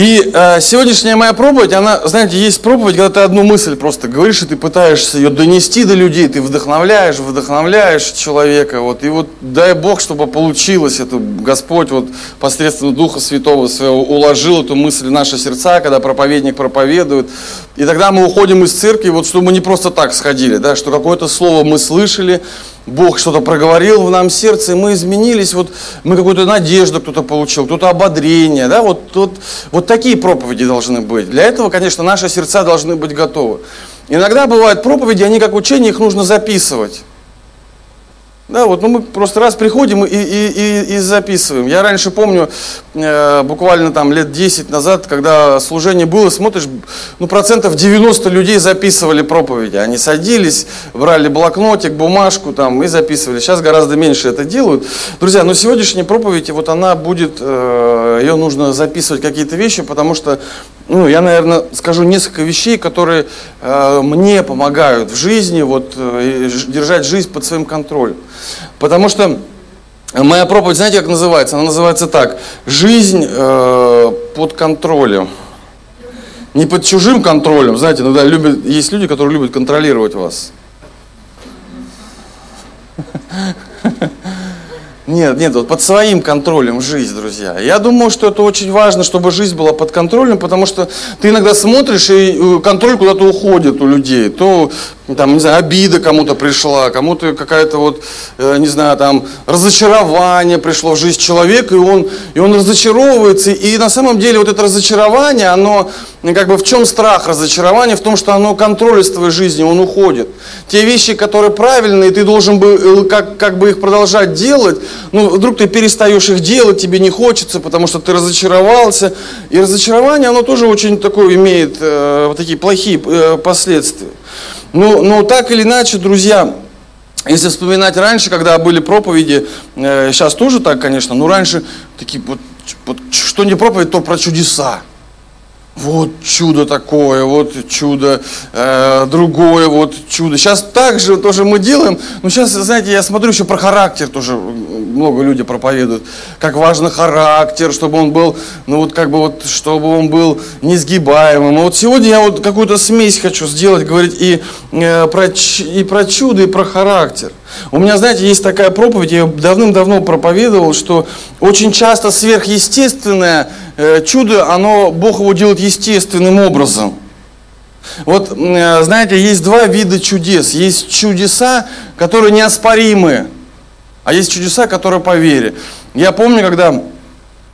И э, сегодняшняя моя проповедь, она, знаете, есть проповедь, когда ты одну мысль просто говоришь, и ты пытаешься ее донести до людей, ты вдохновляешь, вдохновляешь человека, вот, и вот дай Бог, чтобы получилось это, Господь вот посредством Духа Святого Своего уложил эту мысль в наши сердца, когда проповедник проповедует, и тогда мы уходим из церкви, вот, чтобы мы не просто так сходили, да, что какое-то слово мы слышали, Бог что-то проговорил в нам сердце, и мы изменились, вот мы какую-то надежду кто-то получил, кто-то ободрение, да, вот, вот, вот такие проповеди должны быть. Для этого, конечно, наши сердца должны быть готовы. Иногда бывают проповеди, они как учение, их нужно записывать. Да, вот, ну мы просто раз приходим и, и, и, и записываем. Я раньше помню, э, буквально там лет 10 назад, когда служение было, смотришь, ну процентов 90 людей записывали проповеди. Они садились, брали блокнотик, бумажку там и записывали. Сейчас гораздо меньше это делают. Друзья, но сегодняшняя проповедь, вот она будет, э, ее нужно записывать какие-то вещи, потому что ну, я, наверное, скажу несколько вещей, которые э, мне помогают в жизни вот, э, держать жизнь под своим контролем. Потому что моя проповедь, знаете, как называется? Она называется так. Жизнь э, под контролем. Не под чужим контролем. Знаете, иногда любят, есть люди, которые любят контролировать вас. Нет, нет, вот под своим контролем жизнь, друзья. Я думаю, что это очень важно, чтобы жизнь была под контролем, потому что ты иногда смотришь, и э, контроль куда-то уходит у людей. То там, не знаю, обида кому-то пришла, кому-то какая-то вот, э, не знаю, там, разочарование пришло в жизнь человека, и он, и он разочаровывается. И на самом деле вот это разочарование, оно, как бы в чем страх разочарования? В том, что оно контроль из твоей жизни, он уходит. Те вещи, которые правильные, ты должен бы, э, как, как бы их продолжать делать, ну, вдруг ты перестаешь их делать, тебе не хочется, потому что ты разочаровался. И разочарование, оно тоже очень такое имеет э, вот такие плохие э, последствия. Ну, но так или иначе, друзья, если вспоминать раньше, когда были проповеди, э, сейчас тоже так, конечно, но раньше такие вот, вот что не проповедь, то про чудеса вот чудо такое, вот чудо э, другое, вот чудо. Сейчас так же тоже мы делаем, но сейчас, знаете, я смотрю еще про характер тоже, много людей проповедуют, как важен характер, чтобы он был, ну вот как бы вот, чтобы он был несгибаемым. А вот сегодня я вот какую-то смесь хочу сделать, говорить и, э, про, и про чудо, и про характер. У меня, знаете, есть такая проповедь, я давным-давно проповедовал, что очень часто сверхъестественное э, чудо, оно, Бог его делает естественным образом. Вот, э, знаете, есть два вида чудес. Есть чудеса, которые неоспоримы, а есть чудеса, которые по вере. Я помню, когда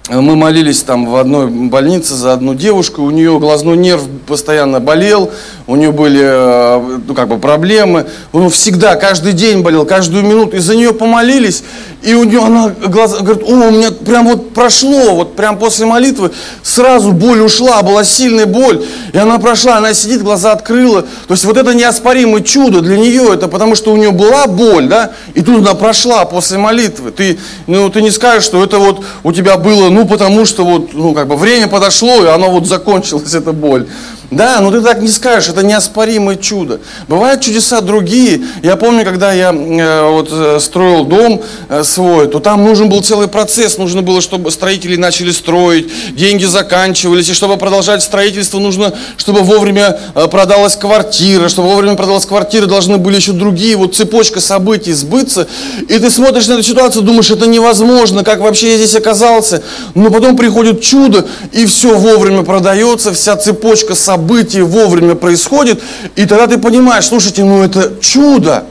мы молились там в одной больнице за одну девушку, у нее глазной нерв постоянно болел, у нее были э, ну, как бы проблемы, он всегда, каждый день болел, каждую минуту, и за нее помолились, и у нее она глаза, говорит, о, у меня прям вот прошло, вот прям после молитвы сразу боль ушла, была сильная боль, и она прошла, она сидит, глаза открыла, то есть вот это неоспоримое чудо для нее, это потому что у нее была боль, да, и тут она прошла после молитвы, ты, ну, ты не скажешь, что это вот у тебя было, ну, потому что вот, ну, как бы время подошло, и оно вот закончилась, эта боль. Да, но ты так не скажешь, это неоспоримое чудо. Бывают чудеса другие. Я помню, когда я э, вот, э, строил дом э, свой, то там нужен был целый процесс. Нужно было, чтобы строители начали строить, деньги заканчивались. И чтобы продолжать строительство, нужно, чтобы вовремя э, продалась квартира. Чтобы вовремя продалась квартира, должны были еще другие. Вот цепочка событий сбыться. И ты смотришь на эту ситуацию, думаешь, это невозможно, как вообще я здесь оказался. Но потом приходит чудо, и все вовремя продается, вся цепочка событий событие вовремя происходит, и тогда ты понимаешь, слушайте, ну это чудо.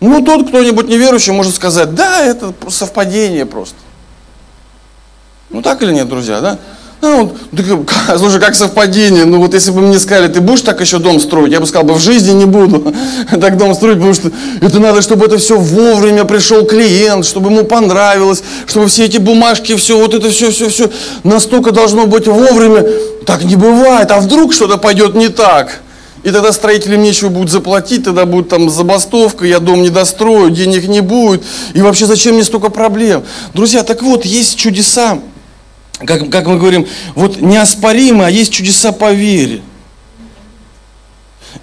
Ну тот кто-нибудь неверующий может сказать, да, это совпадение просто. Ну так или нет, друзья, да? Ну, так, слушай, как совпадение. Ну вот если бы мне сказали, ты будешь так еще дом строить, я бы сказал, бы в жизни не буду так дом строить, потому что это надо, чтобы это все вовремя пришел клиент, чтобы ему понравилось, чтобы все эти бумажки, все, вот это все, все, все настолько должно быть вовремя. Так не бывает. А вдруг что-то пойдет не так? И тогда строителям нечего будет заплатить, тогда будет там забастовка, я дом не дострою, денег не будет. И вообще зачем мне столько проблем? Друзья, так вот, есть чудеса, как, как мы говорим, вот неоспоримые, а есть чудеса по вере.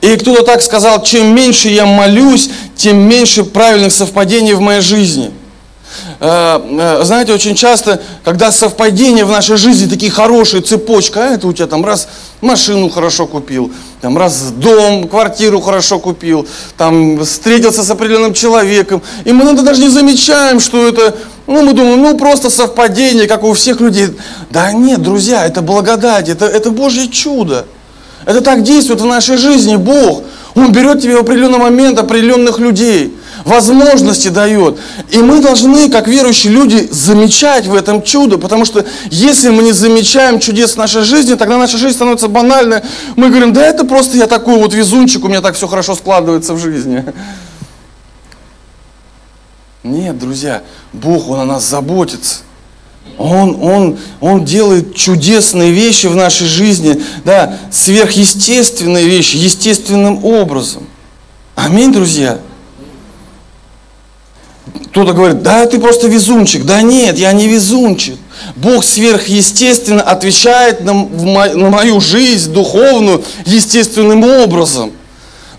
И кто-то так сказал, чем меньше я молюсь, тем меньше правильных совпадений в моей жизни. э, знаете, очень часто, когда совпадения в нашей жизни такие хорошие, цепочка, а это у тебя там раз машину хорошо купил, там раз дом, квартиру хорошо купил, там встретился с определенным человеком, и мы иногда даже не замечаем, что это, ну, мы думаем, ну, просто совпадение, как у всех людей. Да нет, друзья, это благодать, это, это Божье чудо. Это так действует в нашей жизни Бог. Он берет тебе в определенный момент определенных людей, возможности дает. И мы должны, как верующие люди, замечать в этом чудо, потому что если мы не замечаем чудес в нашей жизни, тогда наша жизнь становится банальной. Мы говорим, да это просто я такой вот везунчик, у меня так все хорошо складывается в жизни. Нет, друзья, Бог, Он о нас заботится. Он, он, он делает чудесные вещи в нашей жизни, да, сверхъестественные вещи, естественным образом. Аминь, друзья. Кто-то говорит, да, ты просто везунчик. Да нет, я не везунчик. Бог сверхъестественно отвечает на, на мою жизнь духовную естественным образом.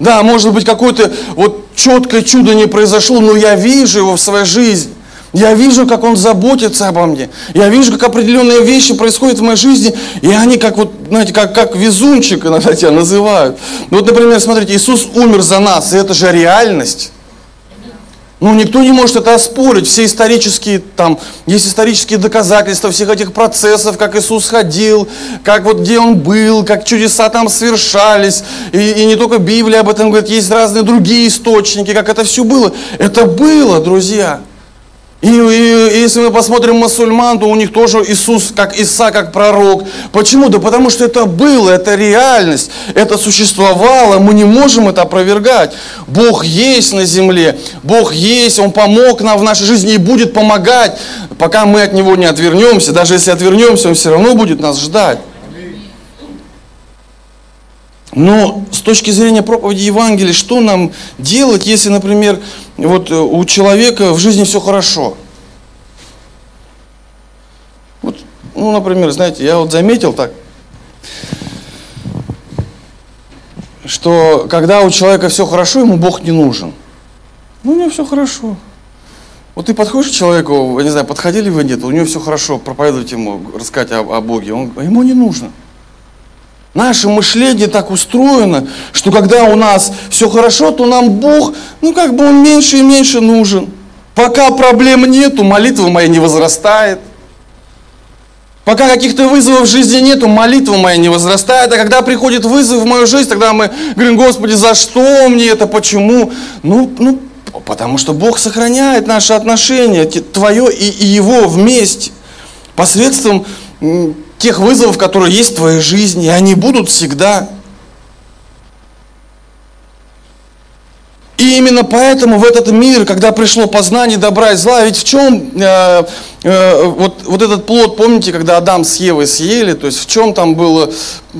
Да, может быть, какое-то вот четкое чудо не произошло, но я вижу его в своей жизни. Я вижу, как Он заботится обо мне. Я вижу, как определенные вещи происходят в моей жизни, и они как вот, знаете, как, как везунчик иногда тебя называют. Ну вот, например, смотрите, Иисус умер за нас, и это же реальность. Ну, никто не может это оспорить. Все исторические, там, есть исторические доказательства всех этих процессов, как Иисус ходил, как вот где Он был, как чудеса там совершались. И, и не только Библия об этом говорит, есть разные другие источники, как это все было. Это было, друзья. И, и, и если мы посмотрим мусульман, то у них тоже Иисус, как Иса, как пророк. Почему? Да потому что это было, это реальность, это существовало, мы не можем это опровергать. Бог есть на земле, Бог есть, Он помог нам в нашей жизни и будет помогать, пока мы от Него не отвернемся. Даже если отвернемся, Он все равно будет нас ждать. Но с точки зрения проповеди Евангелия, что нам делать, если, например, вот э, у человека в жизни все хорошо? Вот, ну, например, знаете, я вот заметил так, что когда у человека все хорошо, ему Бог не нужен. Ну, у него все хорошо. Вот ты подходишь к человеку, я не знаю, подходили вы нет, у него все хорошо, проповедовать ему, рассказать о, о Боге, он, ему не нужно. Наше мышление так устроено, что когда у нас все хорошо, то нам Бог, ну как бы Он меньше и меньше нужен. Пока проблем нету, молитва моя не возрастает. Пока каких-то вызовов в жизни нету, молитва моя не возрастает. А когда приходит вызов в мою жизнь, тогда мы говорим, Господи, за что мне это, почему? Ну, ну потому что Бог сохраняет наши отношения, твое и, и Его вместе, посредством тех вызовов, которые есть в твоей жизни, и они будут всегда. И именно поэтому в этот мир, когда пришло познание добра и зла, ведь в чем э, э, вот, вот этот плод, помните, когда Адам с Евой съели, то есть в чем там было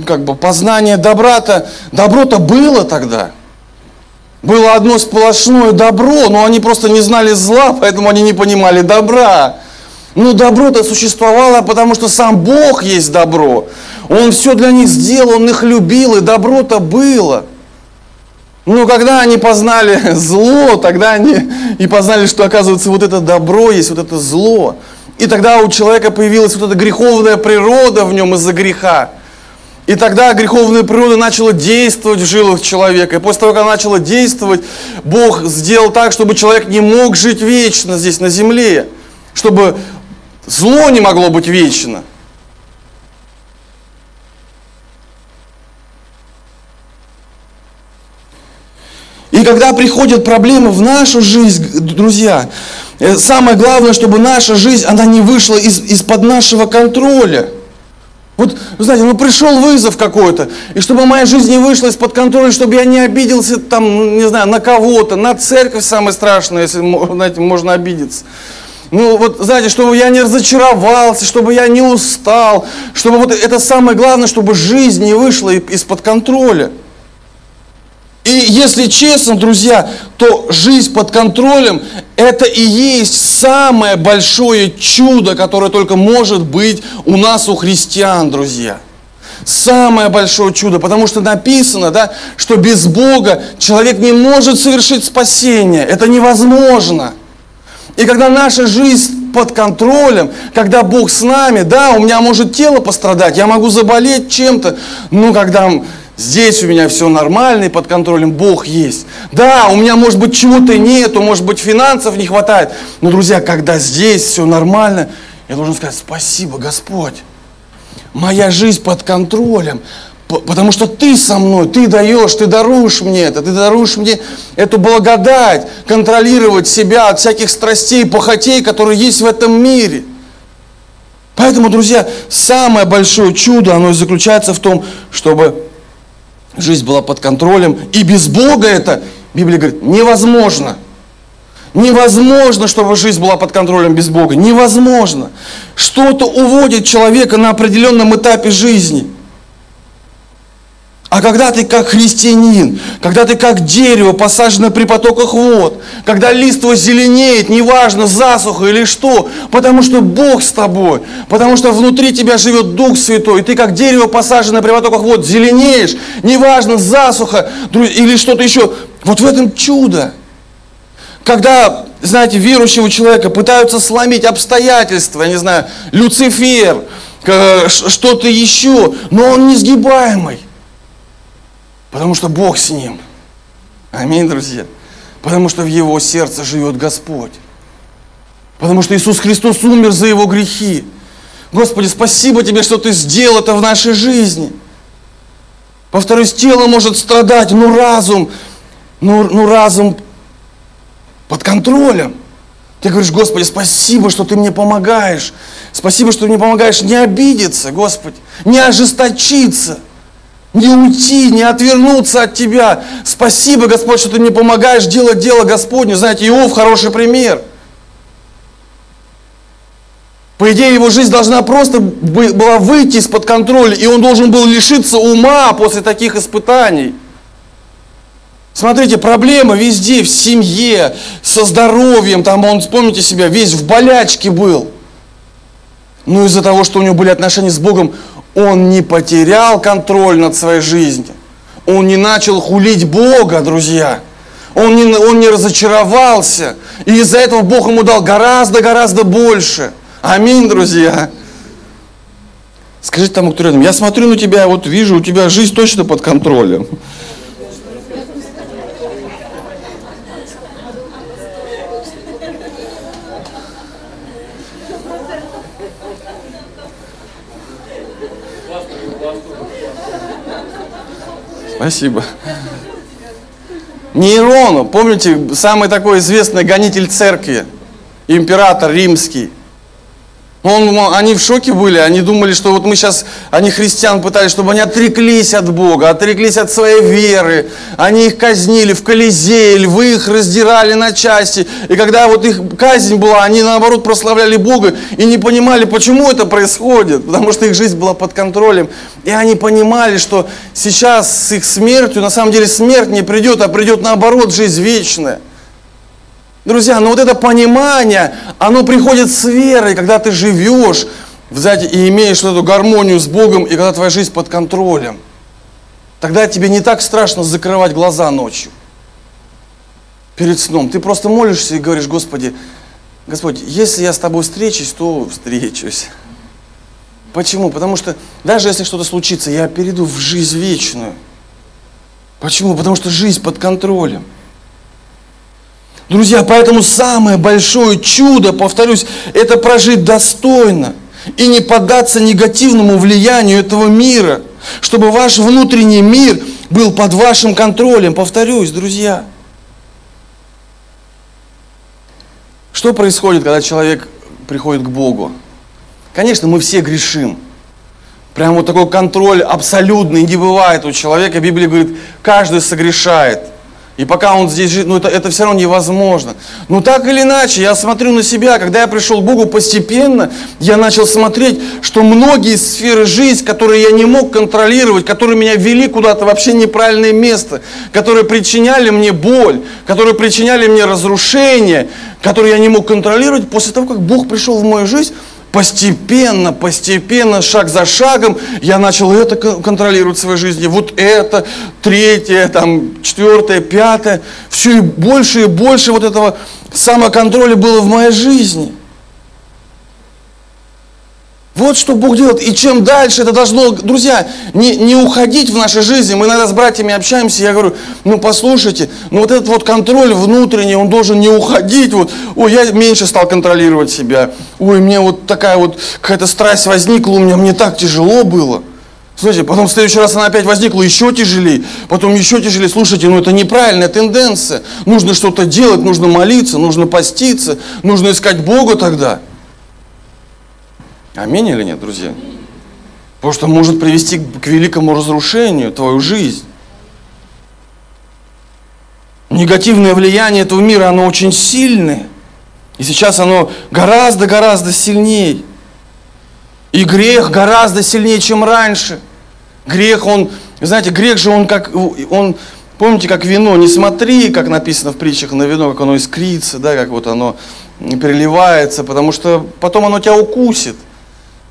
как бы познание добра-то, добро-то было тогда. Было одно сплошное добро, но они просто не знали зла, поэтому они не понимали добра. Ну, добро-то существовало, потому что сам Бог есть добро. Он все для них сделал, он их любил, и добро-то было. Но когда они познали зло, тогда они и познали, что оказывается вот это добро есть, вот это зло. И тогда у человека появилась вот эта греховная природа в нем из-за греха. И тогда греховная природа начала действовать в жилах человека. И после того, как она начала действовать, Бог сделал так, чтобы человек не мог жить вечно здесь на земле. Чтобы Зло не могло быть вечно. И когда приходят проблемы в нашу жизнь, друзья, э, самое главное, чтобы наша жизнь, она не вышла из, из-под нашего контроля. Вот, знаете, ну пришел вызов какой-то, и чтобы моя жизнь не вышла из-под контроля, чтобы я не обиделся там, не знаю, на кого-то, на церковь самое страшное, если, знаете, можно обидеться. Ну вот, знаете, чтобы я не разочаровался, чтобы я не устал, чтобы вот это самое главное, чтобы жизнь не вышла из-под контроля. И если честно, друзья, то жизнь под контролем – это и есть самое большое чудо, которое только может быть у нас, у христиан, друзья. Самое большое чудо, потому что написано, да, что без Бога человек не может совершить спасение. Это невозможно. И когда наша жизнь под контролем, когда Бог с нами, да, у меня может тело пострадать, я могу заболеть чем-то, но когда здесь у меня все нормально и под контролем, Бог есть. Да, у меня может быть чего-то нету, может быть финансов не хватает, но, друзья, когда здесь все нормально, я должен сказать, спасибо, Господь. Моя жизнь под контролем. Потому что ты со мной, ты даешь, ты даруешь мне это, ты даруешь мне эту благодать, контролировать себя от всяких страстей, похотей, которые есть в этом мире. Поэтому, друзья, самое большое чудо, оно заключается в том, чтобы жизнь была под контролем. И без Бога это, Библия говорит, невозможно. Невозможно, чтобы жизнь была под контролем без Бога. Невозможно. Что-то уводит человека на определенном этапе жизни – а когда ты как христианин, когда ты как дерево, посаженное при потоках вод, когда листво зеленеет, неважно, засуха или что, потому что Бог с тобой, потому что внутри тебя живет Дух Святой, и ты как дерево, посаженное при потоках вод, зеленеешь, неважно, засуха или что-то еще. Вот в этом чудо. Когда, знаете, верующего человека пытаются сломить обстоятельства, я не знаю, Люцифер, что-то еще, но он несгибаемый. Потому что Бог с ним. Аминь, друзья. Потому что в его сердце живет Господь. Потому что Иисус Христос умер за его грехи. Господи, спасибо Тебе, что Ты сделал это в нашей жизни. Повторюсь, тело может страдать, но разум, но, но разум под контролем. Ты говоришь, Господи, спасибо, что Ты мне помогаешь. Спасибо, что Ты мне помогаешь не обидеться, Господи, не ожесточиться – не уйти, не отвернуться от Тебя. Спасибо, Господь, что Ты мне помогаешь делать дело Господне. Знаете, Иов хороший пример. По идее, его жизнь должна просто была выйти из-под контроля, и он должен был лишиться ума после таких испытаний. Смотрите, проблема везде, в семье, со здоровьем, там он, вспомните себя, весь в болячке был. Но из-за того, что у него были отношения с Богом, он не потерял контроль над своей жизнью. Он не начал хулить Бога, друзья. Он не, он не разочаровался. И из-за этого Бог ему дал гораздо-гораздо больше. Аминь, друзья. Скажите тому, кто рядом, я смотрю на тебя, вот вижу, у тебя жизнь точно под контролем. Спасибо. Нейрону, помните, самый такой известный гонитель церкви, император римский. Он, они в шоке были, они думали, что вот мы сейчас, они христиан пытались, чтобы они отреклись от Бога, отреклись от своей веры. Они их казнили в Колизее, львы их раздирали на части. И когда вот их казнь была, они наоборот прославляли Бога и не понимали, почему это происходит, потому что их жизнь была под контролем. И они понимали, что сейчас с их смертью, на самом деле смерть не придет, а придет наоборот жизнь вечная. Друзья, но ну вот это понимание, оно приходит с верой, когда ты живешь, знаете, и имеешь эту гармонию с Богом, и когда твоя жизнь под контролем. Тогда тебе не так страшно закрывать глаза ночью, перед сном. Ты просто молишься и говоришь, Господи, Господь, если я с тобой встречусь, то встречусь. Почему? Потому что даже если что-то случится, я перейду в жизнь вечную. Почему? Потому что жизнь под контролем. Друзья, поэтому самое большое чудо, повторюсь, это прожить достойно и не поддаться негативному влиянию этого мира, чтобы ваш внутренний мир был под вашим контролем. Повторюсь, друзья. Что происходит, когда человек приходит к Богу? Конечно, мы все грешим. Прямо вот такой контроль абсолютный не бывает у человека. Библия говорит, каждый согрешает. И пока он здесь живет, ну это, это все равно невозможно. Но так или иначе, я смотрю на себя, когда я пришел к Богу постепенно, я начал смотреть, что многие сферы жизни, которые я не мог контролировать, которые меня вели куда-то вообще неправильное место, которые причиняли мне боль, которые причиняли мне разрушение, которые я не мог контролировать, после того, как Бог пришел в мою жизнь, Постепенно, постепенно, шаг за шагом я начал это контролировать в своей жизни. Вот это, третье, там, четвертое, пятое. Все и больше и больше вот этого самоконтроля было в моей жизни. Вот что Бог делает. И чем дальше это должно, друзья, не, не уходить в нашей жизни. Мы иногда с братьями общаемся, я говорю, ну послушайте, ну вот этот вот контроль внутренний, он должен не уходить. Вот, ой, я меньше стал контролировать себя. Ой, мне вот такая вот какая-то страсть возникла у меня, мне так тяжело было. Слушайте, потом в следующий раз она опять возникла еще тяжелее, потом еще тяжелее. Слушайте, ну это неправильная тенденция. Нужно что-то делать, нужно молиться, нужно поститься, нужно искать Бога тогда. Аминь или нет, друзья? Потому что может привести к великому разрушению твою жизнь. Негативное влияние этого мира, оно очень сильное. И сейчас оно гораздо-гораздо сильнее. И грех гораздо сильнее, чем раньше. Грех, он, знаете, грех же он как, он, помните, как вино, не смотри, как написано в притчах на вино, как оно искрится, да, как вот оно переливается, потому что потом оно тебя укусит.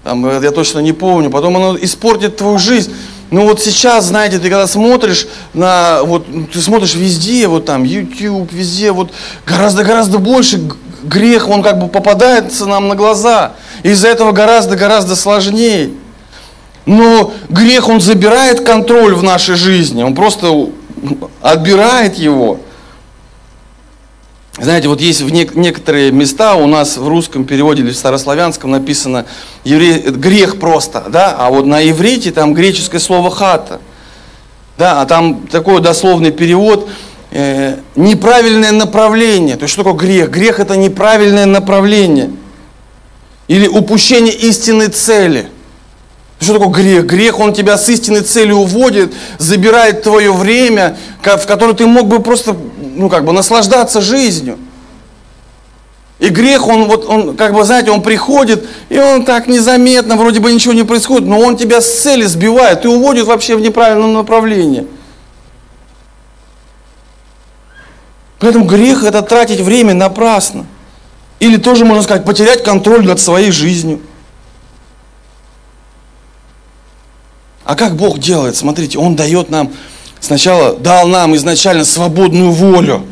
Там, я точно не помню, потом оно испортит твою жизнь. Ну вот сейчас, знаете, ты когда смотришь на, вот ты смотришь везде, вот там YouTube, везде, вот гораздо-гораздо больше грех, он как бы попадается нам на глаза. Из-за этого гораздо-гораздо сложнее. Но грех, он забирает контроль в нашей жизни, он просто отбирает его. Знаете, вот есть в не, некоторые места у нас в русском переводе или в старославянском написано евре, грех просто, да, а вот на иврите там греческое слово хата. Да, а там такой дословный перевод э, неправильное направление. То есть что такое грех? Грех это неправильное направление. Или упущение истинной цели. Что такое грех? Грех, он тебя с истинной целью уводит, забирает твое время, в которое ты мог бы просто ну, как бы наслаждаться жизнью. И грех, он вот, он, как бы, знаете, он приходит, и он так незаметно, вроде бы ничего не происходит, но он тебя с цели сбивает и уводит вообще в неправильном направлении. Поэтому грех это тратить время напрасно. Или тоже, можно сказать, потерять контроль над своей жизнью. А как Бог делает? Смотрите, Он дает нам сначала дал нам изначально свободную волю.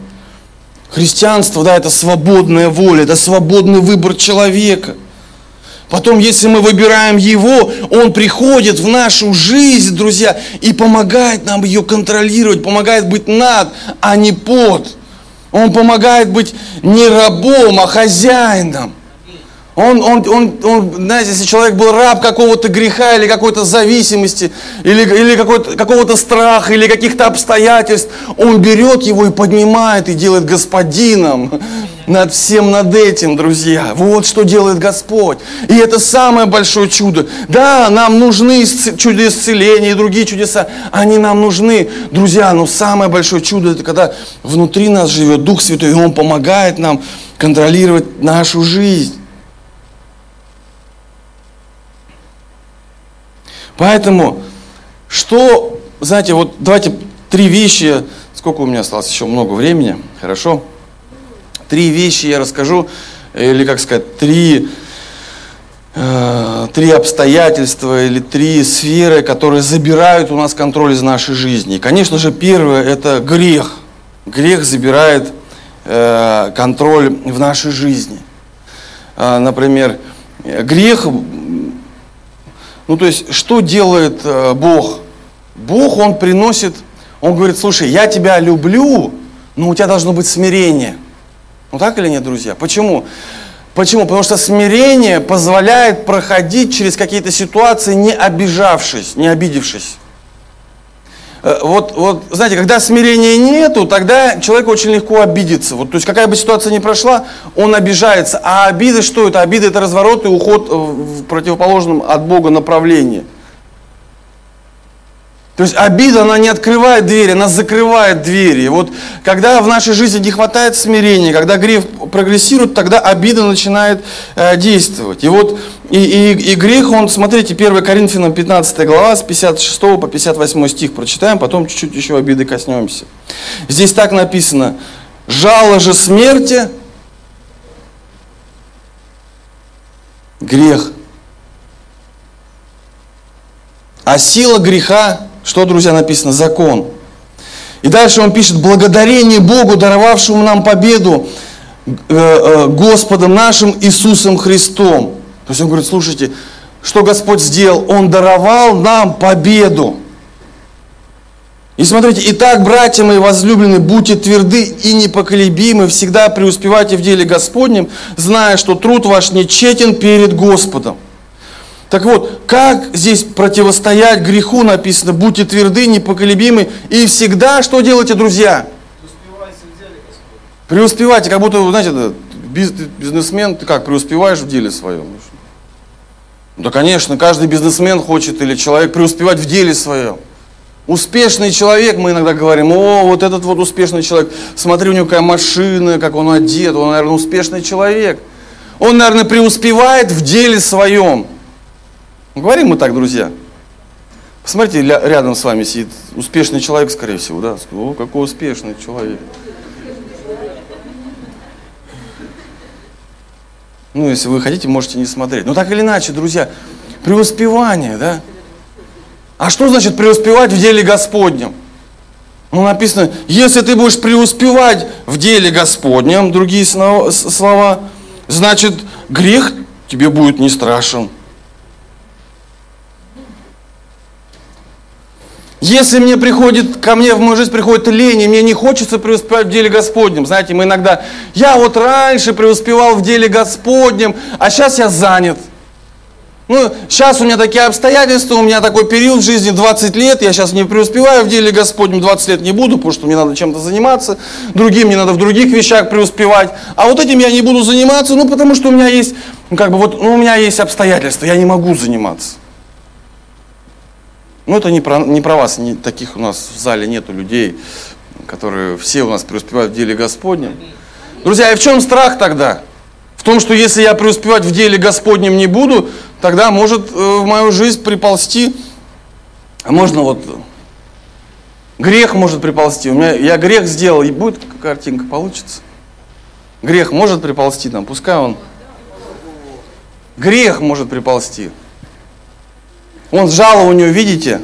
Христианство, да, это свободная воля, это свободный выбор человека. Потом, если мы выбираем Его, Он приходит в нашу жизнь, друзья, и помогает нам ее контролировать, помогает быть над, а не под. Он помогает быть не рабом, а хозяином. Он, он, он, он, знаете, если человек был раб какого-то греха или какой-то зависимости, или, или какого-то страха, или каких-то обстоятельств, он берет его и поднимает, и делает господином над всем над этим, друзья. Вот что делает Господь. И это самое большое чудо. Да, нам нужны чудо исцеления и другие чудеса. Они нам нужны, друзья. Но самое большое чудо, это когда внутри нас живет Дух Святой, и Он помогает нам контролировать нашу жизнь. Поэтому, что, знаете, вот давайте три вещи, сколько у меня осталось еще много времени, хорошо? Три вещи я расскажу, или как сказать, три, э, три обстоятельства или три сферы, которые забирают у нас контроль из нашей жизни. И, конечно же, первое – это грех. Грех забирает э, контроль в нашей жизни. Э, например, грех ну, то есть, что делает э, Бог? Бог, Он приносит, Он говорит, слушай, я тебя люблю, но у тебя должно быть смирение. Ну, так или нет, друзья? Почему? Почему? Потому что смирение позволяет проходить через какие-то ситуации, не обижавшись, не обидевшись. Э, вот, вот, знаете, когда смирения нету, тогда человек очень легко обидится. Вот, то есть какая бы ситуация ни прошла, он обижается. А обиды что это? Обиды это разворот и уход в противоположном от Бога направлении. То есть обида, она не открывает двери, она закрывает двери. И вот когда в нашей жизни не хватает смирения, когда грех прогрессирует, тогда обида начинает э, действовать. И вот и, и, и грех, он, смотрите, 1 Коринфянам 15 глава, с 56 по 58 стих прочитаем, потом чуть-чуть еще обиды коснемся. Здесь так написано, жало же смерти, грех. А сила греха что, друзья, написано? Закон. И дальше он пишет, благодарение Богу, даровавшему нам победу э, э, Господом нашим Иисусом Христом. То есть он говорит, слушайте, что Господь сделал? Он даровал нам победу. И смотрите, итак, братья мои возлюбленные, будьте тверды и непоколебимы, всегда преуспевайте в деле Господнем, зная, что труд ваш нечетен перед Господом. Так вот, как здесь противостоять греху написано, будьте тверды, непоколебимы и всегда, что делайте, друзья? Преуспевайте, как будто, знаете, бизнесмен, ты как, преуспеваешь в деле своем? Да, конечно, каждый бизнесмен хочет или человек преуспевать в деле своем. Успешный человек, мы иногда говорим, о, вот этот вот успешный человек, смотри, у него какая машина, как он одет, он, наверное, успешный человек. Он, наверное, преуспевает в деле своем. Говорим мы так, друзья. Посмотрите, рядом с вами сидит успешный человек, скорее всего, да? О, какой успешный человек. Ну, если вы хотите, можете не смотреть. Но так или иначе, друзья, преуспевание, да? А что значит преуспевать в деле Господнем? Ну, написано, если ты будешь преуспевать в деле Господнем, другие слова, значит, грех тебе будет не страшен. Если мне приходит, ко мне в мою жизнь приходит лень, и мне не хочется преуспевать в деле Господнем. Знаете, мы иногда, я вот раньше преуспевал в деле Господнем, а сейчас я занят. Ну, сейчас у меня такие обстоятельства, у меня такой период в жизни 20 лет, я сейчас не преуспеваю в деле Господнем, 20 лет не буду, потому что мне надо чем-то заниматься, другим мне надо в других вещах преуспевать, а вот этим я не буду заниматься, ну, потому что у меня есть, ну, как бы вот, ну, у меня есть обстоятельства, я не могу заниматься. Ну, это не про, не про вас, не, таких у нас в зале нету людей, которые все у нас преуспевают в деле Господнем. Друзья, и в чем страх тогда? В том, что если я преуспевать в деле Господнем не буду, тогда может э, в мою жизнь приползти, а можно вот, грех может приползти. У меня, я грех сделал, и будет картинка, получится. Грех может приползти там, пускай он. Грех может приползти. Он с жалованию, видите?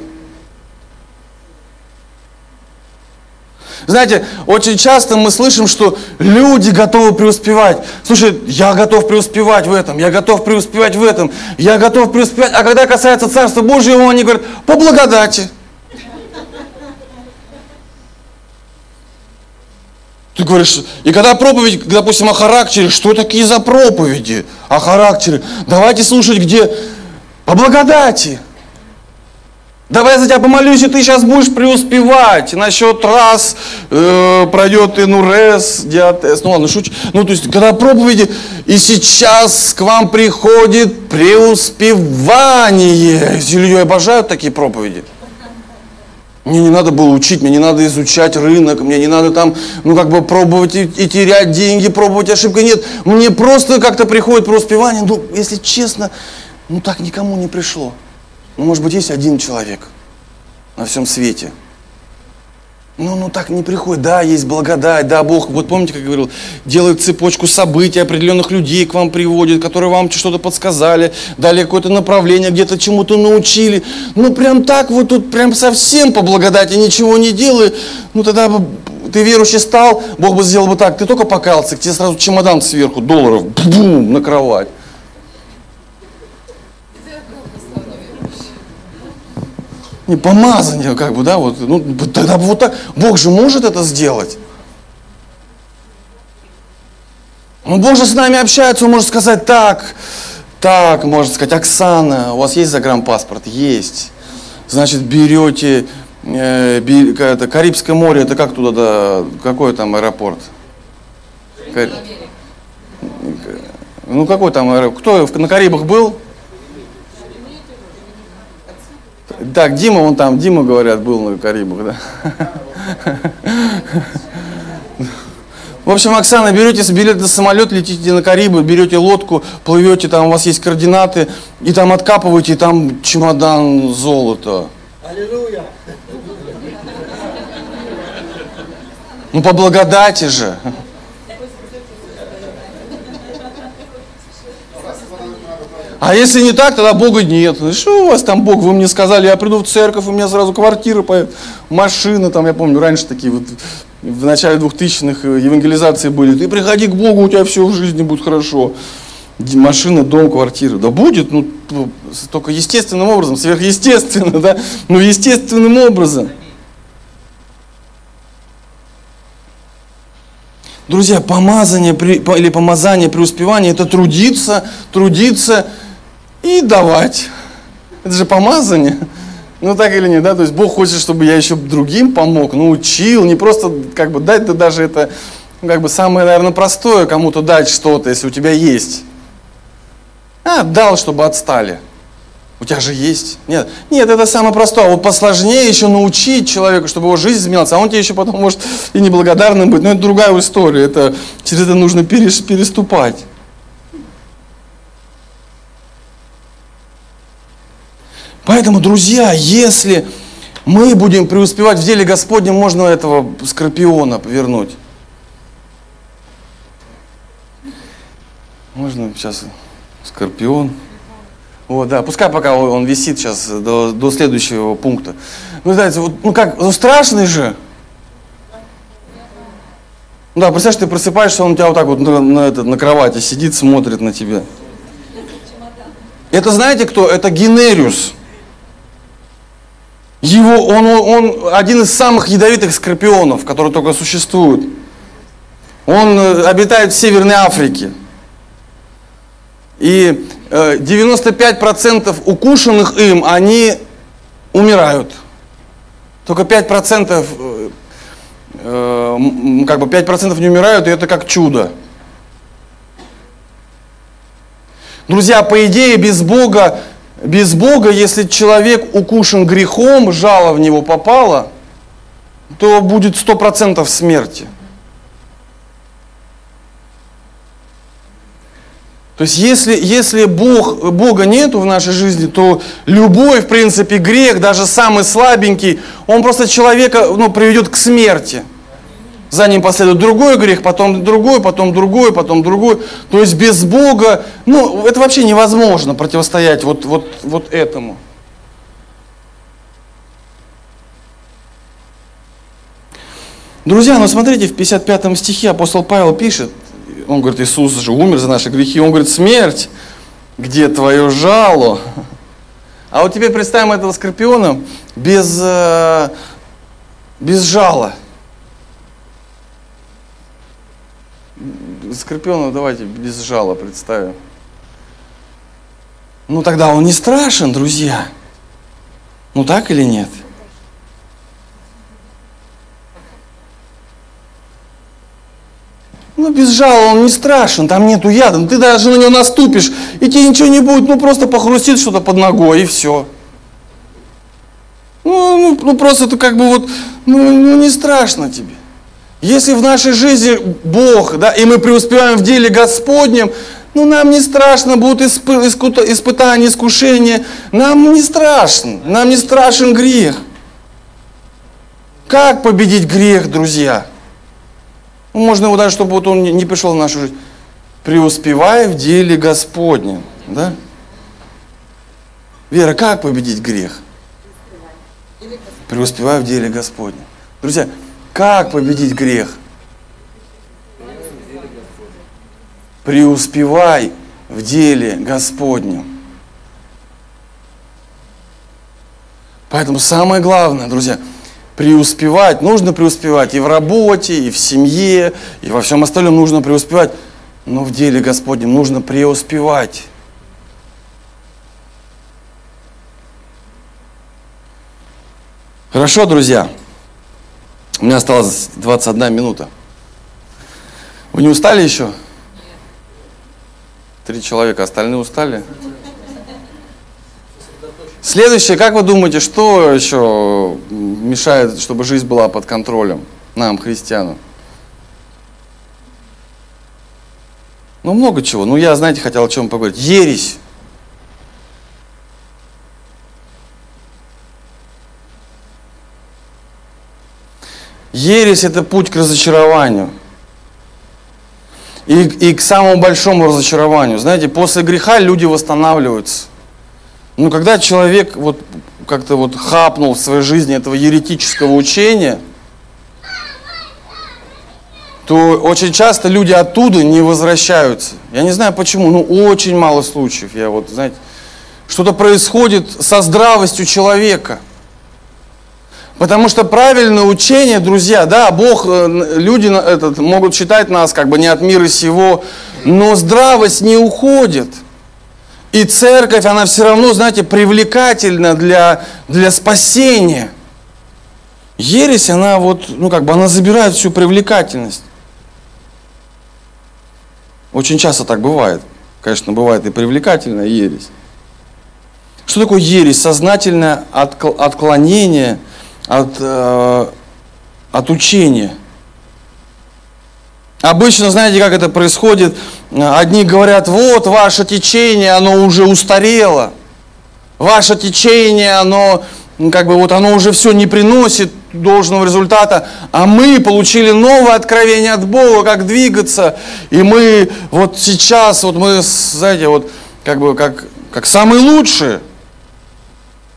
Знаете, очень часто мы слышим, что люди готовы преуспевать. Слушай, я готов преуспевать в этом, я готов преуспевать в этом, я готов преуспевать. А когда касается Царства Божьего, они говорят, по благодати. Ты говоришь, и когда проповедь, допустим, о характере, что такие за проповеди о характере? Давайте слушать, где по благодати. Давай я за тебя помолюсь, и ты сейчас будешь преуспевать. Насчет раз э, пройдет инурез, диатез. Ну ладно, шучу. Ну, то есть, когда проповеди, и сейчас к вам приходит преуспевание. Ильей обожают такие проповеди. Мне не надо было учить, мне не надо изучать рынок, мне не надо там, ну, как бы пробовать и, и терять деньги, пробовать ошибки. Нет, мне просто как-то приходит преуспевание. Ну, если честно, ну, так никому не пришло. Ну, может быть, есть один человек на всем свете. Ну, ну так не приходит. Да, есть благодать, да, Бог, вот помните, как говорил, делает цепочку событий, определенных людей к вам приводит, которые вам что-то подсказали, дали какое-то направление, где-то чему-то научили. Ну, прям так вот тут, прям совсем по благодати ничего не делай. Ну, тогда бы ты верующий стал, Бог бы сделал бы так, ты только покаялся, к тебе сразу чемодан сверху, долларов, бум, на кровать. Не помазание, как бы, да, вот, ну, тогда вот так, Бог же может это сделать. Ну, Бог же с нами общается, Он может сказать так, так, может сказать, Оксана, у вас есть загранпаспорт? Есть. Значит, берете э, бер, это, Карибское море, это как туда, да, какой там аэропорт? Кар... Ну, какой там аэропорт? Кто на Карибах был? Так, Дима, он там, Дима, говорят, был на Карибах, да? В общем, Оксана, берете билет на самолет, летите на Карибы, берете лодку, плывете, там у вас есть координаты, и там откапываете, и там чемодан золота. Аллилуйя! Ну, по благодати же. А если не так, тогда Бога нет. Ну, что у вас там Бог? Вы мне сказали, я приду в церковь, у меня сразу квартира, машина, там, я помню, раньше такие вот в начале 2000-х евангелизации были, ты приходи к Богу, у тебя все в жизни будет хорошо. Машина, дом, квартира. Да будет, ну, только естественным образом, сверхъестественно, да, но естественным образом. Друзья, помазание или помазание преуспевания – это трудиться, трудиться и давать. Это же помазание. Ну так или нет, да? То есть Бог хочет, чтобы я еще другим помог, научил, не просто как бы дать, да даже это ну, как бы самое, наверное, простое кому-то дать что-то, если у тебя есть. А, дал, чтобы отстали. У тебя же есть. Нет, нет, это самое простое. А вот посложнее еще научить человека, чтобы его жизнь изменилась. А он тебе еще потом может и неблагодарным быть. Но это другая история. Это, через это нужно переступать. Поэтому, друзья, если мы будем преуспевать в деле Господнем, можно этого скорпиона повернуть. Можно сейчас скорпион. Вот, да, пускай пока он висит сейчас до, до следующего пункта. Ну, знаете, вот, ну как, ну страшный же. Да, представляешь, ты просыпаешься, он у тебя вот так вот на, на, на, на кровати сидит, смотрит на тебя. Это знаете кто? Это Генериус. Его, он, он один из самых ядовитых скорпионов, которые только существуют. Он э, обитает в Северной Африке. И 95% э, укушенных им, они умирают. Только 5%, э, как бы 5% не умирают, и это как чудо. Друзья, по идее, без Бога без Бога, если человек укушен грехом, жало в него попало, то будет сто процентов смерти. То есть если, если Бог, Бога нету в нашей жизни, то любой, в принципе, грех, даже самый слабенький, он просто человека ну, приведет к смерти. За ним последует другой грех, потом другой, потом другой, потом другой. То есть без Бога, ну, это вообще невозможно противостоять вот, вот, вот этому. Друзья, ну смотрите, в 55 стихе апостол Павел пишет, он говорит, Иисус же умер за наши грехи, он говорит, смерть, где твое жало? А вот теперь представим этого скорпиона без, э, без жала. Скорпиона давайте без жала представим. Ну тогда он не страшен, друзья. Ну так или нет? Ну, без жала он не страшен, там нету яда. Ну, ты даже на него наступишь, и тебе ничего не будет, ну, просто похрустит что-то под ногой, и все. Ну, ну, ну просто это как бы вот, ну, ну, не страшно тебе. Если в нашей жизни Бог, да, и мы преуспеваем в деле Господнем, ну нам не страшно, будут испытания, искушения. Нам не страшно, нам не страшен грех. Как победить грех, друзья? Ну, можно его даже, чтобы вот он не пришел в нашу жизнь. Преуспевая в деле Господнем. Да? Вера, как победить грех? Преуспевая в деле Господнем. Друзья, как победить грех? Преуспевай в деле Господнем. Поэтому самое главное, друзья, преуспевать, нужно преуспевать и в работе, и в семье, и во всем остальном нужно преуспевать. Но в деле Господнем нужно преуспевать. Хорошо, друзья. У меня осталось 21 минута. Вы не устали еще? Три человека, остальные устали? Следующее, как вы думаете, что еще мешает, чтобы жизнь была под контролем нам, христианам? Ну, много чего. Ну, я, знаете, хотел о чем поговорить. Ересь. Ересь – это путь к разочарованию. И, и к самому большому разочарованию. Знаете, после греха люди восстанавливаются. Но когда человек вот как-то вот хапнул в своей жизни этого еретического учения, то очень часто люди оттуда не возвращаются. Я не знаю почему, но очень мало случаев. Я вот, знаете, что-то происходит со здравостью человека. Потому что правильное учение, друзья, да, Бог, э, люди этот, могут считать нас как бы не от мира сего, но здравость не уходит. И церковь, она все равно, знаете, привлекательна для, для спасения. Ересь, она вот, ну как бы, она забирает всю привлекательность. Очень часто так бывает. Конечно, бывает и привлекательная ересь. Что такое ересь? Сознательное отклонение от, э, от учения. Обычно, знаете, как это происходит? Одни говорят, вот, ваше течение, оно уже устарело. Ваше течение, оно, как бы, вот оно уже все не приносит должного результата, а мы получили новое откровение от Бога, как двигаться, и мы вот сейчас, вот мы, знаете, вот как бы как, как самые лучшие.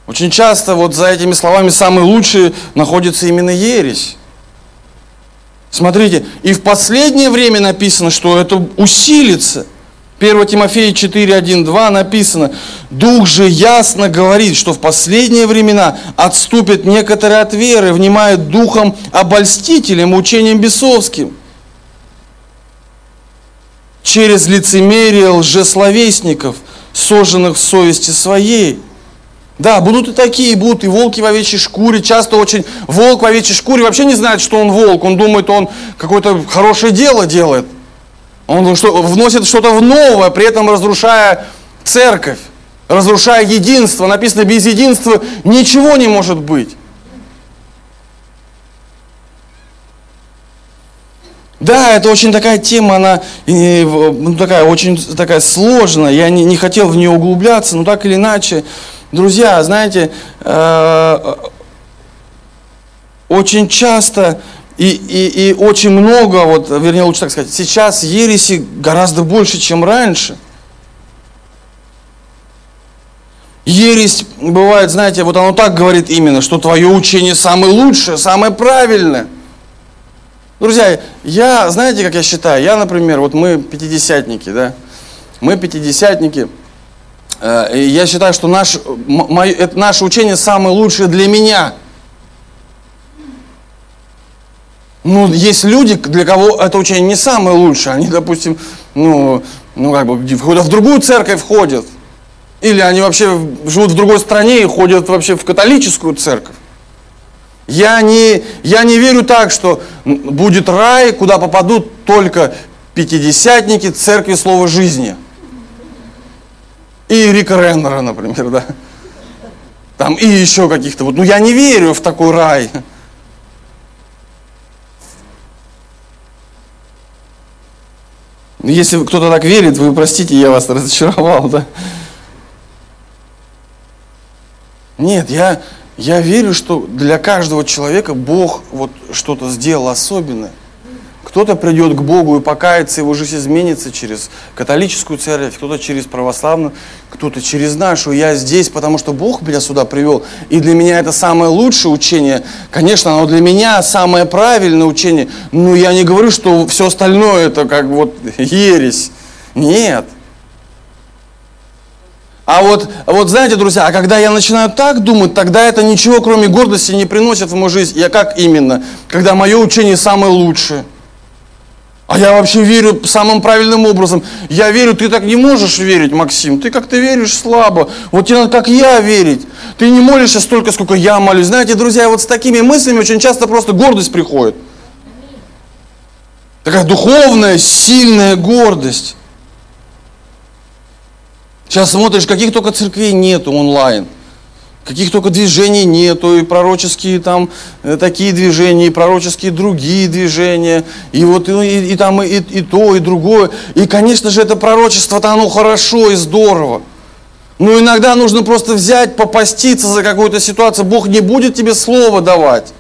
Очень часто вот за этими словами самые лучшие находится именно ересь. Смотрите, и в последнее время написано, что это усилится – 1 Тимофея 4, 1, 2 написано, «Дух же ясно говорит, что в последние времена отступят некоторые от веры, внимают духом обольстителем, учением бесовским, через лицемерие лжесловесников, сожженных в совести своей». Да, будут и такие, будут и волки в овечьей шкуре. Часто очень волк в овечьей шкуре вообще не знает, что он волк. Он думает, он какое-то хорошее дело делает. Он что, вносит что-то в новое, при этом разрушая церковь, разрушая единство. Написано, без единства ничего не может быть. Да, это очень такая тема, она ну, такая очень такая сложная. Я не, не хотел в нее углубляться, но так или иначе, друзья, знаете, э, очень часто и, и, и очень много, вот, вернее, лучше так сказать, сейчас ереси гораздо больше, чем раньше. Ересь бывает, знаете, вот оно так говорит именно, что твое учение самое лучшее, самое правильное. Друзья, я, знаете, как я считаю, я, например, вот мы пятидесятники, да, мы пятидесятники, я считаю, что наш, мое, это наше учение самое лучшее для меня – Ну, есть люди, для кого это учение не самое лучшее. Они, допустим, ну, ну как бы, в другую церковь входят. Или они вообще живут в другой стране и ходят вообще в католическую церковь. Я не, я не верю так, что будет рай, куда попадут только пятидесятники церкви Слова Жизни. И Рика Реннера, например, да. Там и еще каких-то вот. Ну я не верю в такой рай. Если кто-то так верит, вы простите, я вас разочаровал, да? Нет, я, я верю, что для каждого человека Бог вот что-то сделал особенное. Кто-то придет к Богу и покается, его жизнь изменится через католическую церковь, кто-то через православную, кто-то через нашу. Я здесь, потому что Бог меня сюда привел. И для меня это самое лучшее учение. Конечно, оно для меня самое правильное учение. Но я не говорю, что все остальное это как вот ересь. Нет. А вот, вот знаете, друзья, а когда я начинаю так думать, тогда это ничего, кроме гордости, не приносит в мою жизнь. Я как именно? Когда мое учение самое лучшее – а я вообще верю самым правильным образом. Я верю, ты так не можешь верить, Максим. Ты как-то веришь слабо. Вот тебе надо как я верить. Ты не молишься столько, сколько я молюсь. Знаете, друзья, вот с такими мыслями очень часто просто гордость приходит. Такая духовная, сильная гордость. Сейчас смотришь, каких только церквей нету онлайн каких только движений нету, и пророческие там э, такие движения, и пророческие другие движения, и вот и, и, и там и, и то, и другое. И, конечно же, это пророчество-то оно хорошо и здорово. Но иногда нужно просто взять, попаститься за какую-то ситуацию. Бог не будет тебе слово давать.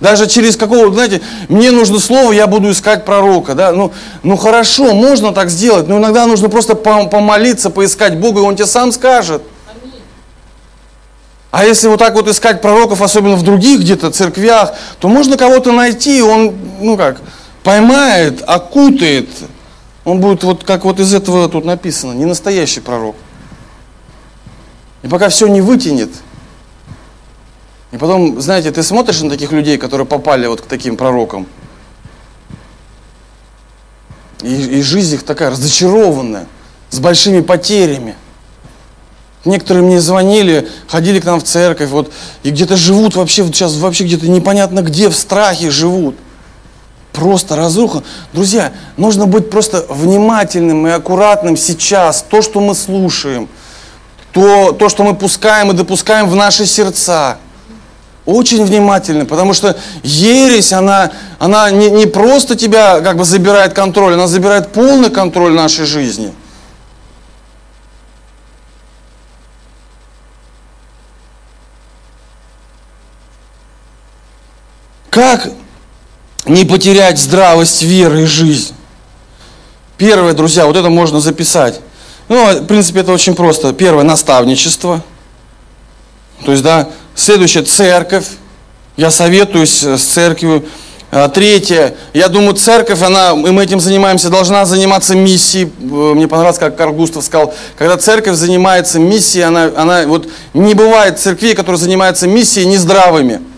Даже через какого, знаете, мне нужно слово, я буду искать пророка. Да? Ну, ну хорошо, можно так сделать, но иногда нужно просто помолиться, поискать Бога, и Он тебе сам скажет. А если вот так вот искать пророков, особенно в других где-то церквях, то можно кого-то найти, он, ну как, поймает, окутает, он будет вот как вот из этого тут написано, не настоящий пророк. И пока все не вытянет, и потом, знаете, ты смотришь на таких людей, которые попали вот к таким пророкам, и, и жизнь их такая разочарованная, с большими потерями. Некоторые мне звонили, ходили к нам в церковь, вот, и где-то живут вообще, вот сейчас вообще где-то непонятно где, в страхе живут. Просто разруха. Друзья, нужно быть просто внимательным и аккуратным сейчас. То, что мы слушаем, то, то что мы пускаем и допускаем в наши сердца. Очень внимательны, потому что ересь, она, она не, не просто тебя как бы забирает контроль, она забирает полный контроль нашей жизни – Как не потерять здравость веры и жизнь? Первое, друзья, вот это можно записать. Ну, в принципе, это очень просто. Первое, наставничество. То есть, да, следующее, церковь. Я советуюсь с церковью. А, третье, я думаю, церковь, она, и мы этим занимаемся, должна заниматься миссией. Э, мне понравилось, как Карл Густав сказал, когда церковь занимается миссией, она, она вот не бывает церквей, которые занимаются миссией нездравыми.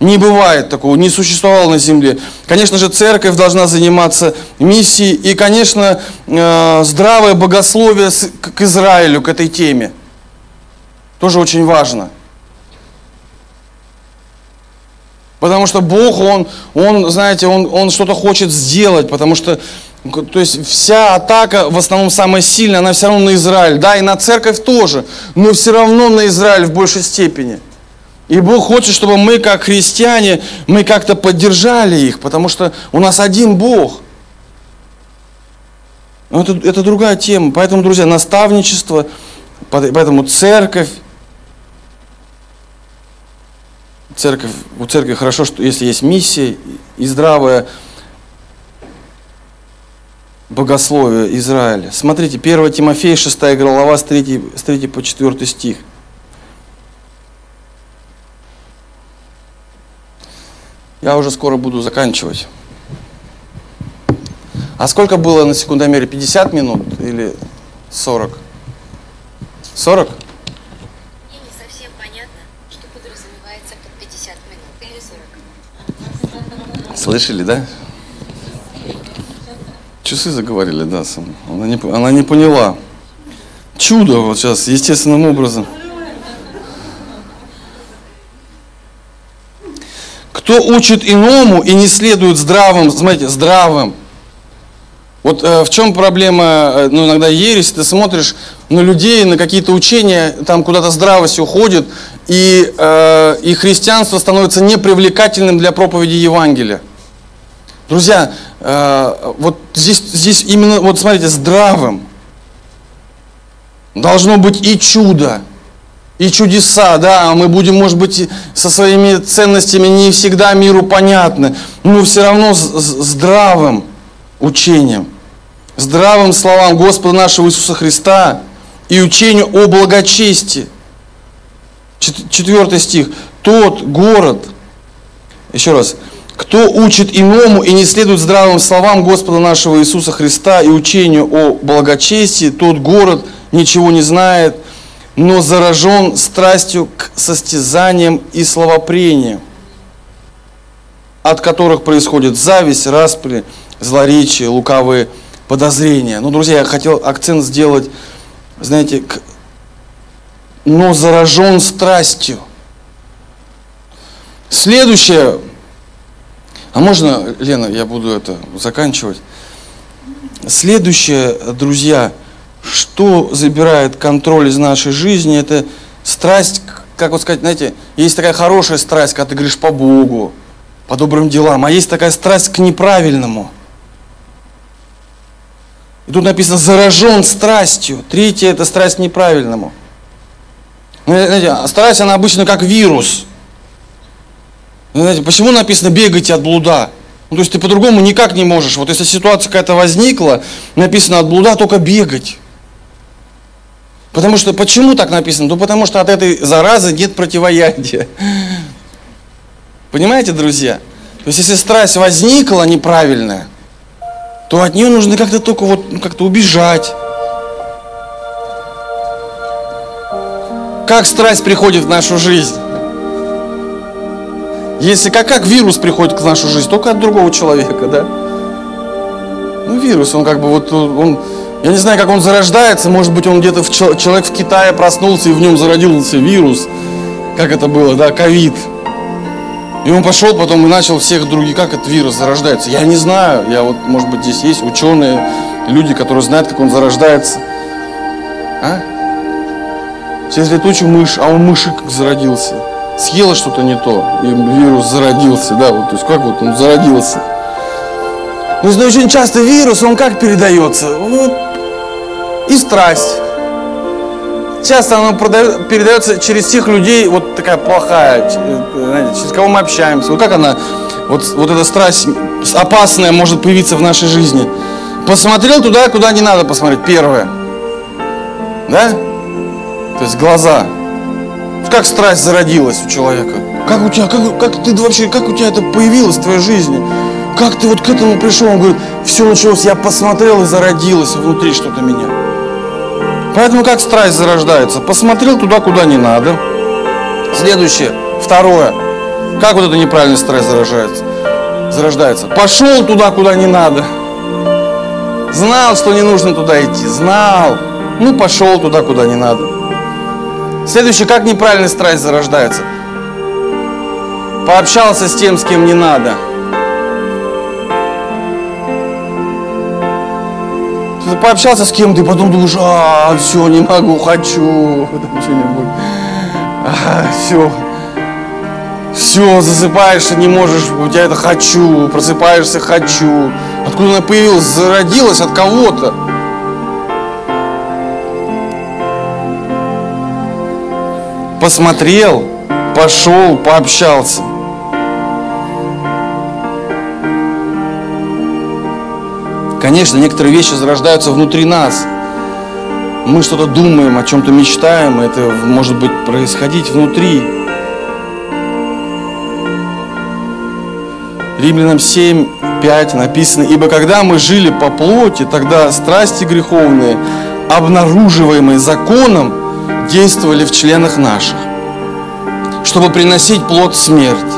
Не бывает такого, не существовало на земле. Конечно же, церковь должна заниматься миссией и, конечно, э, здравое богословие к Израилю, к этой теме. Тоже очень важно. Потому что Бог, Он, он знаете, Он, он что-то хочет сделать, потому что то есть вся атака, в основном самая сильная, она все равно на Израиль. Да, и на церковь тоже, но все равно на Израиль в большей степени. И Бог хочет, чтобы мы, как христиане, мы как-то поддержали их, потому что у нас один Бог. Но это, это другая тема. Поэтому, друзья, наставничество, поэтому церковь, церковь, у церкви хорошо, что если есть миссия и здравое богословие Израиля. Смотрите, 1 Тимофея, 6 глава, с 3, с 3 по 4 стих. Я уже скоро буду заканчивать. А сколько было на секундомере? 50 минут или 40? 40? Мне не совсем понятно, что подразумевается под 50 минут или 40. Слышали, да? Часы заговорили, да, сам. Она не, она не поняла. Чудо вот сейчас, естественным образом. Кто учит иному и не следует здравым, смотрите, здравым. Вот э, в чем проблема, э, ну, иногда ересь, ты смотришь на людей, на какие-то учения, там куда-то здравость уходит, и, э, и христианство становится непривлекательным для проповеди Евангелия. Друзья, э, вот здесь, здесь именно, вот смотрите, здравым должно быть и чудо, и чудеса, да, мы будем, может быть, со своими ценностями не всегда миру понятны, но все равно здравым учением, здравым словам Господа нашего Иисуса Христа и учению о благочестии. Четвертый стих. Тот город, еще раз, кто учит иному и не следует здравым словам Господа нашего Иисуса Христа и учению о благочестии, тот город ничего не знает – но заражен страстью к состязаниям и словопрениям, от которых происходит зависть, распри, злоречие, лукавые подозрения. Ну, друзья, я хотел акцент сделать, знаете, к... но заражен страстью. Следующее, а можно, Лена, я буду это заканчивать. Следующее, друзья, что забирает контроль из нашей жизни, это страсть, как вот сказать, знаете, есть такая хорошая страсть, когда ты говоришь по Богу, по добрым делам, а есть такая страсть к неправильному. И тут написано заражен страстью. Третье это страсть к неправильному. Ну, знаете, а страсть, она обычно как вирус. Знаете, почему написано бегайте от блуда? Ну, то есть ты по-другому никак не можешь. Вот если ситуация какая-то возникла, написано от блуда только бегать. Потому что, почему так написано? Ну, потому что от этой заразы нет противоядия. Понимаете, друзья? То есть, если страсть возникла неправильная, то от нее нужно как-то только вот ну, как-то убежать. Как страсть приходит в нашу жизнь? Если как, как вирус приходит в нашу жизнь, только от другого человека, да? Ну, вирус, он как бы вот, он, я не знаю, как он зарождается, может быть, он где-то, в, человек в Китае проснулся и в нем зародился вирус, как это было, да, ковид. И он пошел потом и начал всех других, как этот вирус зарождается. Я не знаю, я вот, может быть, здесь есть ученые, люди, которые знают, как он зарождается. А? Через летучую мышь, а он мыши как зародился. Съела что-то не то, и вирус зародился, да, вот, то есть как вот он зародился. Ну, очень часто вирус, он как передается? Вот, и страсть. Часто оно передается через тех людей, вот такая плохая, знаете, через кого мы общаемся. Вот как она, вот, вот эта страсть опасная может появиться в нашей жизни. Посмотрел туда, куда не надо посмотреть, первое. Да? То есть глаза. Как страсть зародилась у человека? Как у тебя, как, как ты вообще, как у тебя это появилось в твоей жизни? Как ты вот к этому пришел? Он говорит, все началось, я посмотрел и зародилось внутри что-то меня. Поэтому как страсть зарождается? Посмотрел туда, куда не надо. Следующее, второе. Как вот это неправильный страсть зарождается? Зарождается. Пошел туда, куда не надо. Знал, что не нужно туда идти. Знал. Ну, пошел туда, куда не надо. Следующее, как неправильный страсть зарождается? Пообщался с тем, с кем не надо. Пообщался с кем-то и потом думаешь, а, все, не могу, хочу, там что-нибудь. А, все. Все, засыпаешь, не можешь, у тебя это хочу, просыпаешься, хочу. Откуда она появилась? Зародилась от кого-то. Посмотрел, пошел, пообщался. Конечно, некоторые вещи зарождаются внутри нас. Мы что-то думаем, о чем-то мечтаем, это может быть происходить внутри. Римлянам 7, 5 написано, «Ибо когда мы жили по плоти, тогда страсти греховные, обнаруживаемые законом, действовали в членах наших, чтобы приносить плод смерть.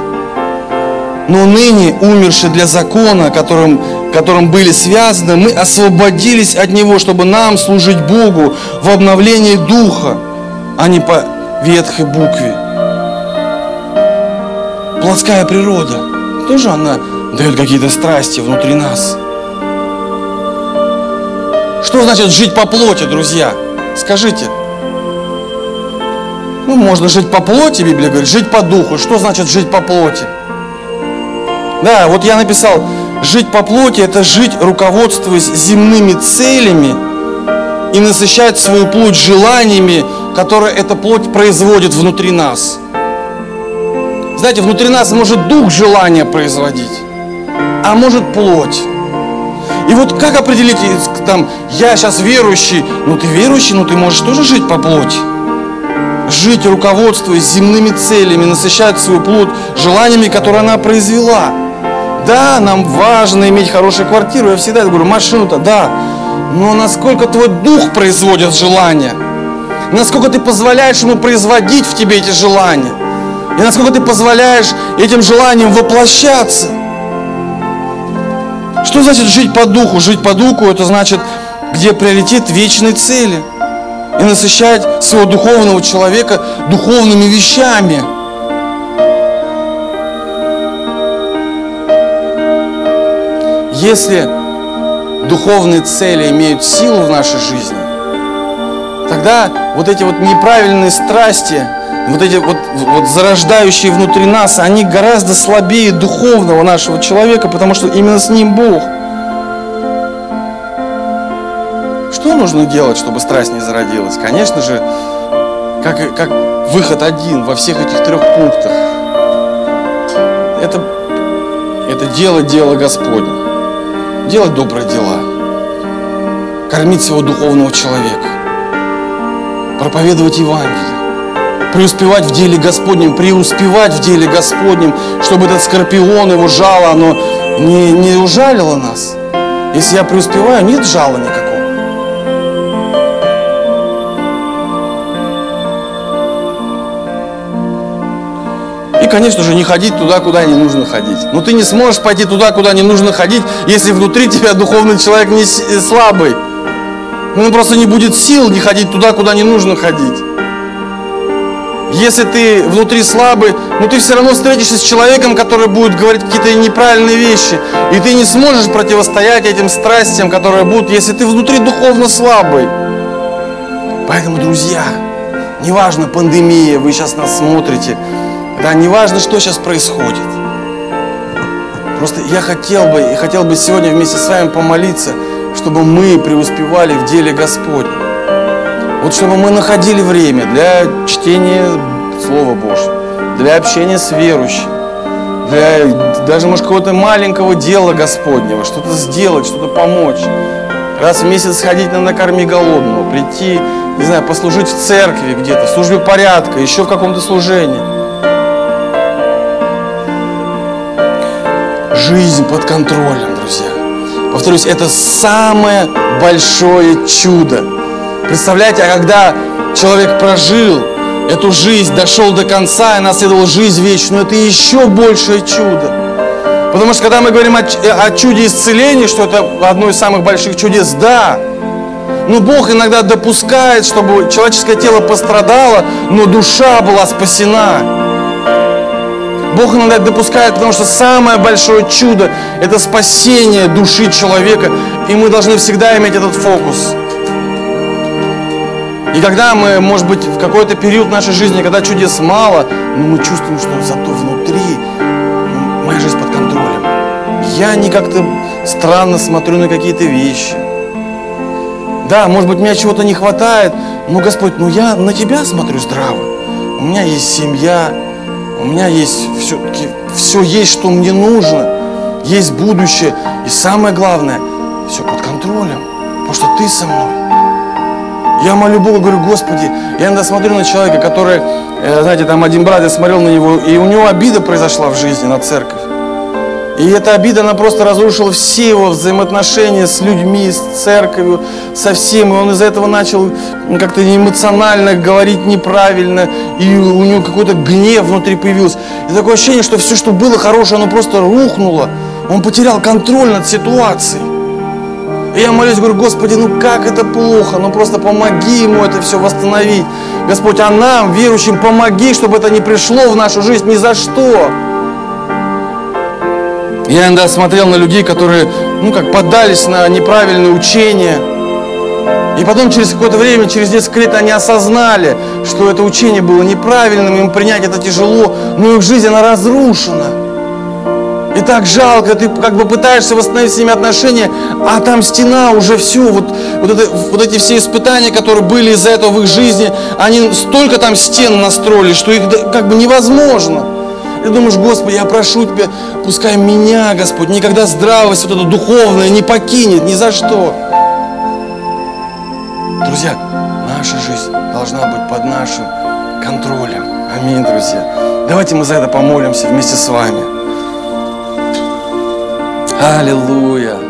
Но ныне, умерши для закона, которым которым были связаны, мы освободились от него, чтобы нам служить Богу в обновлении духа, а не по ветхой букве. Плотская природа, тоже она дает какие-то страсти внутри нас. Что значит жить по плоти, друзья? Скажите. Ну, можно жить по плоти, Библия говорит, жить по духу. Что значит жить по плоти? Да, вот я написал, Жить по плоти – это жить, руководствуясь земными целями и насыщать свою плоть желаниями, которые эта плоть производит внутри нас. Знаете, внутри нас может дух желания производить, а может плоть. И вот как определить, там, я сейчас верующий, ну ты верующий, но ты можешь тоже жить по плоти. Жить, руководствуясь земными целями, насыщать свою плоть желаниями, которые она произвела. Да, нам важно иметь хорошую квартиру, я всегда говорю, машину-то, да. Но насколько твой дух производит желания? Насколько ты позволяешь ему производить в тебе эти желания? И насколько ты позволяешь этим желаниям воплощаться? Что значит жить по духу? Жить по духу это значит, где приоритет вечной цели. И насыщать своего духовного человека духовными вещами – Если духовные цели имеют силу в нашей жизни, тогда вот эти вот неправильные страсти, вот эти вот, вот зарождающие внутри нас, они гораздо слабее духовного нашего человека, потому что именно с ним Бог. Что нужно делать, чтобы страсть не зародилась? Конечно же, как, как выход один во всех этих трех пунктах. Это, это дело, дело Господне делать добрые дела, кормить своего духовного человека, проповедовать Евангелие, преуспевать в деле Господнем, преуспевать в деле Господнем, чтобы этот скорпион, его жало, оно не, не ужалило нас. Если я преуспеваю, нет жала никакого. И, конечно же, не ходить туда, куда не нужно ходить. Но ты не сможешь пойти туда, куда не нужно ходить, если внутри тебя духовный человек не э, слабый. Ну, просто не будет сил не ходить туда, куда не нужно ходить. Если ты внутри слабый, ну ты все равно встретишься с человеком, который будет говорить какие-то неправильные вещи. И ты не сможешь противостоять этим страстям, которые будут, если ты внутри духовно слабый. Поэтому, друзья, неважно пандемия, вы сейчас нас смотрите, да, неважно, что сейчас происходит. Просто я хотел бы и хотел бы сегодня вместе с вами помолиться, чтобы мы преуспевали в деле Господнем. Вот чтобы мы находили время для чтения Слова Божьего, для общения с верующим, для даже, может, какого-то маленького дела Господнего, что-то сделать, что-то помочь. Раз в месяц сходить на накорми голодного, прийти, не знаю, послужить в церкви где-то, в службе порядка, еще в каком-то служении. Жизнь под контролем, друзья. Повторюсь, это самое большое чудо. Представляете, а когда человек прожил эту жизнь, дошел до конца и наследовал жизнь вечную, это еще большее чудо. Потому что когда мы говорим о, о чуде исцеления, что это одно из самых больших чудес, да, но Бог иногда допускает, чтобы человеческое тело пострадало, но душа была спасена. Бог иногда допускает, потому что самое большое чудо – это спасение души человека, и мы должны всегда иметь этот фокус. И когда мы, может быть, в какой-то период нашей жизни, когда чудес мало, но мы чувствуем, что зато внутри ну, моя жизнь под контролем. Я не как-то странно смотрю на какие-то вещи. Да, может быть, мне чего-то не хватает, но, Господь, ну я на Тебя смотрю здраво. У меня есть семья, у меня есть все-таки все есть, что мне нужно. Есть будущее. И самое главное, все под контролем. Потому что ты со мной. Я молю Бога, говорю, Господи, я иногда смотрю на человека, который, э, знаете, там один брат, я смотрел на него, и у него обида произошла в жизни на церковь. И эта обида, она просто разрушила все его взаимоотношения с людьми, с церковью, со всем. И он из-за этого начал как-то эмоционально говорить неправильно. И у него какой-то гнев внутри появился. И такое ощущение, что все, что было хорошее, оно просто рухнуло. Он потерял контроль над ситуацией. И я молюсь, говорю, Господи, ну как это плохо, ну просто помоги ему это все восстановить. Господь, а нам, верующим, помоги, чтобы это не пришло в нашу жизнь ни за что. Я иногда смотрел на людей, которые, ну как, поддались на неправильные учения. И потом через какое-то время, через несколько лет они осознали, что это учение было неправильным, им принять это тяжело, но их жизнь, она разрушена. И так жалко, ты как бы пытаешься восстановить с ними отношения, а там стена уже все, вот, вот, это, вот эти все испытания, которые были из-за этого в их жизни, они столько там стен настроили, что их как бы невозможно. Ты думаешь, Господи, я прошу Тебя, пускай меня, Господь, никогда здравость вот эта духовная не покинет, ни за что. Друзья, наша жизнь должна быть под нашим контролем. Аминь, друзья. Давайте мы за это помолимся вместе с вами. Аллилуйя.